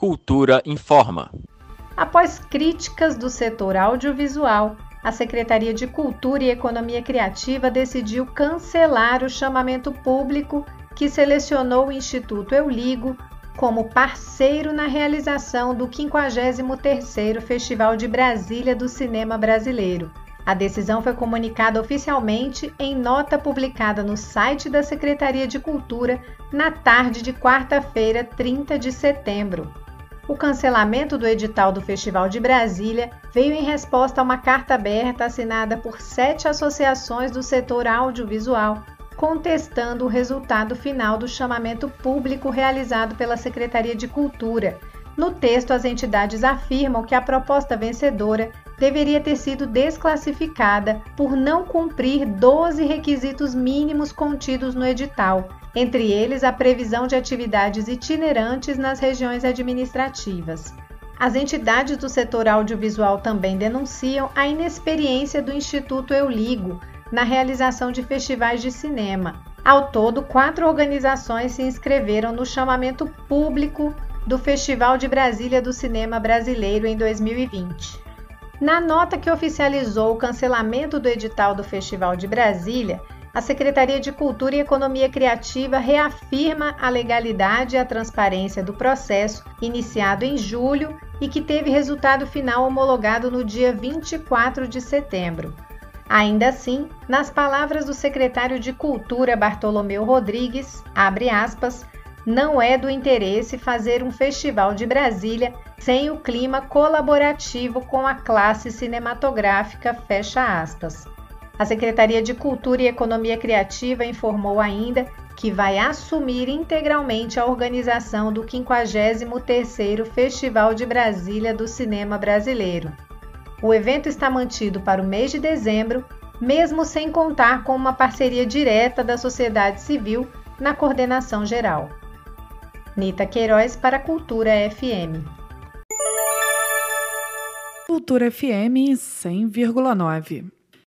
Cultura informa. Após críticas do setor audiovisual, a Secretaria de Cultura e Economia Criativa decidiu cancelar o chamamento público que selecionou o Instituto Euligo como parceiro na realização do 53º Festival de Brasília do Cinema Brasileiro. A decisão foi comunicada oficialmente em nota publicada no site da Secretaria de Cultura na tarde de quarta-feira, 30 de setembro. O cancelamento do edital do Festival de Brasília veio em resposta a uma carta aberta assinada por sete associações do setor audiovisual contestando o resultado final do chamamento público realizado pela Secretaria de Cultura. No texto, as entidades afirmam que a proposta vencedora deveria ter sido desclassificada por não cumprir 12 requisitos mínimos contidos no edital, entre eles a previsão de atividades itinerantes nas regiões administrativas. As entidades do setor audiovisual também denunciam a inexperiência do Instituto Euligo na realização de festivais de cinema. Ao todo, quatro organizações se inscreveram no chamamento público do Festival de Brasília do Cinema Brasileiro em 2020. Na nota que oficializou o cancelamento do edital do Festival de Brasília, a Secretaria de Cultura e Economia Criativa reafirma a legalidade e a transparência do processo iniciado em julho e que teve resultado final homologado no dia 24 de setembro. Ainda assim, nas palavras do secretário de Cultura Bartolomeu Rodrigues, abre aspas, não é do interesse fazer um festival de Brasília sem o clima colaborativo com a classe cinematográfica, fecha aspas. A Secretaria de Cultura e Economia Criativa informou ainda que vai assumir integralmente a organização do 53º Festival de Brasília do Cinema Brasileiro. O evento está mantido para o mês de dezembro, mesmo sem contar com uma parceria direta da sociedade civil na coordenação geral. Nita Queiroz para Cultura FM. Cultura FM 100,9.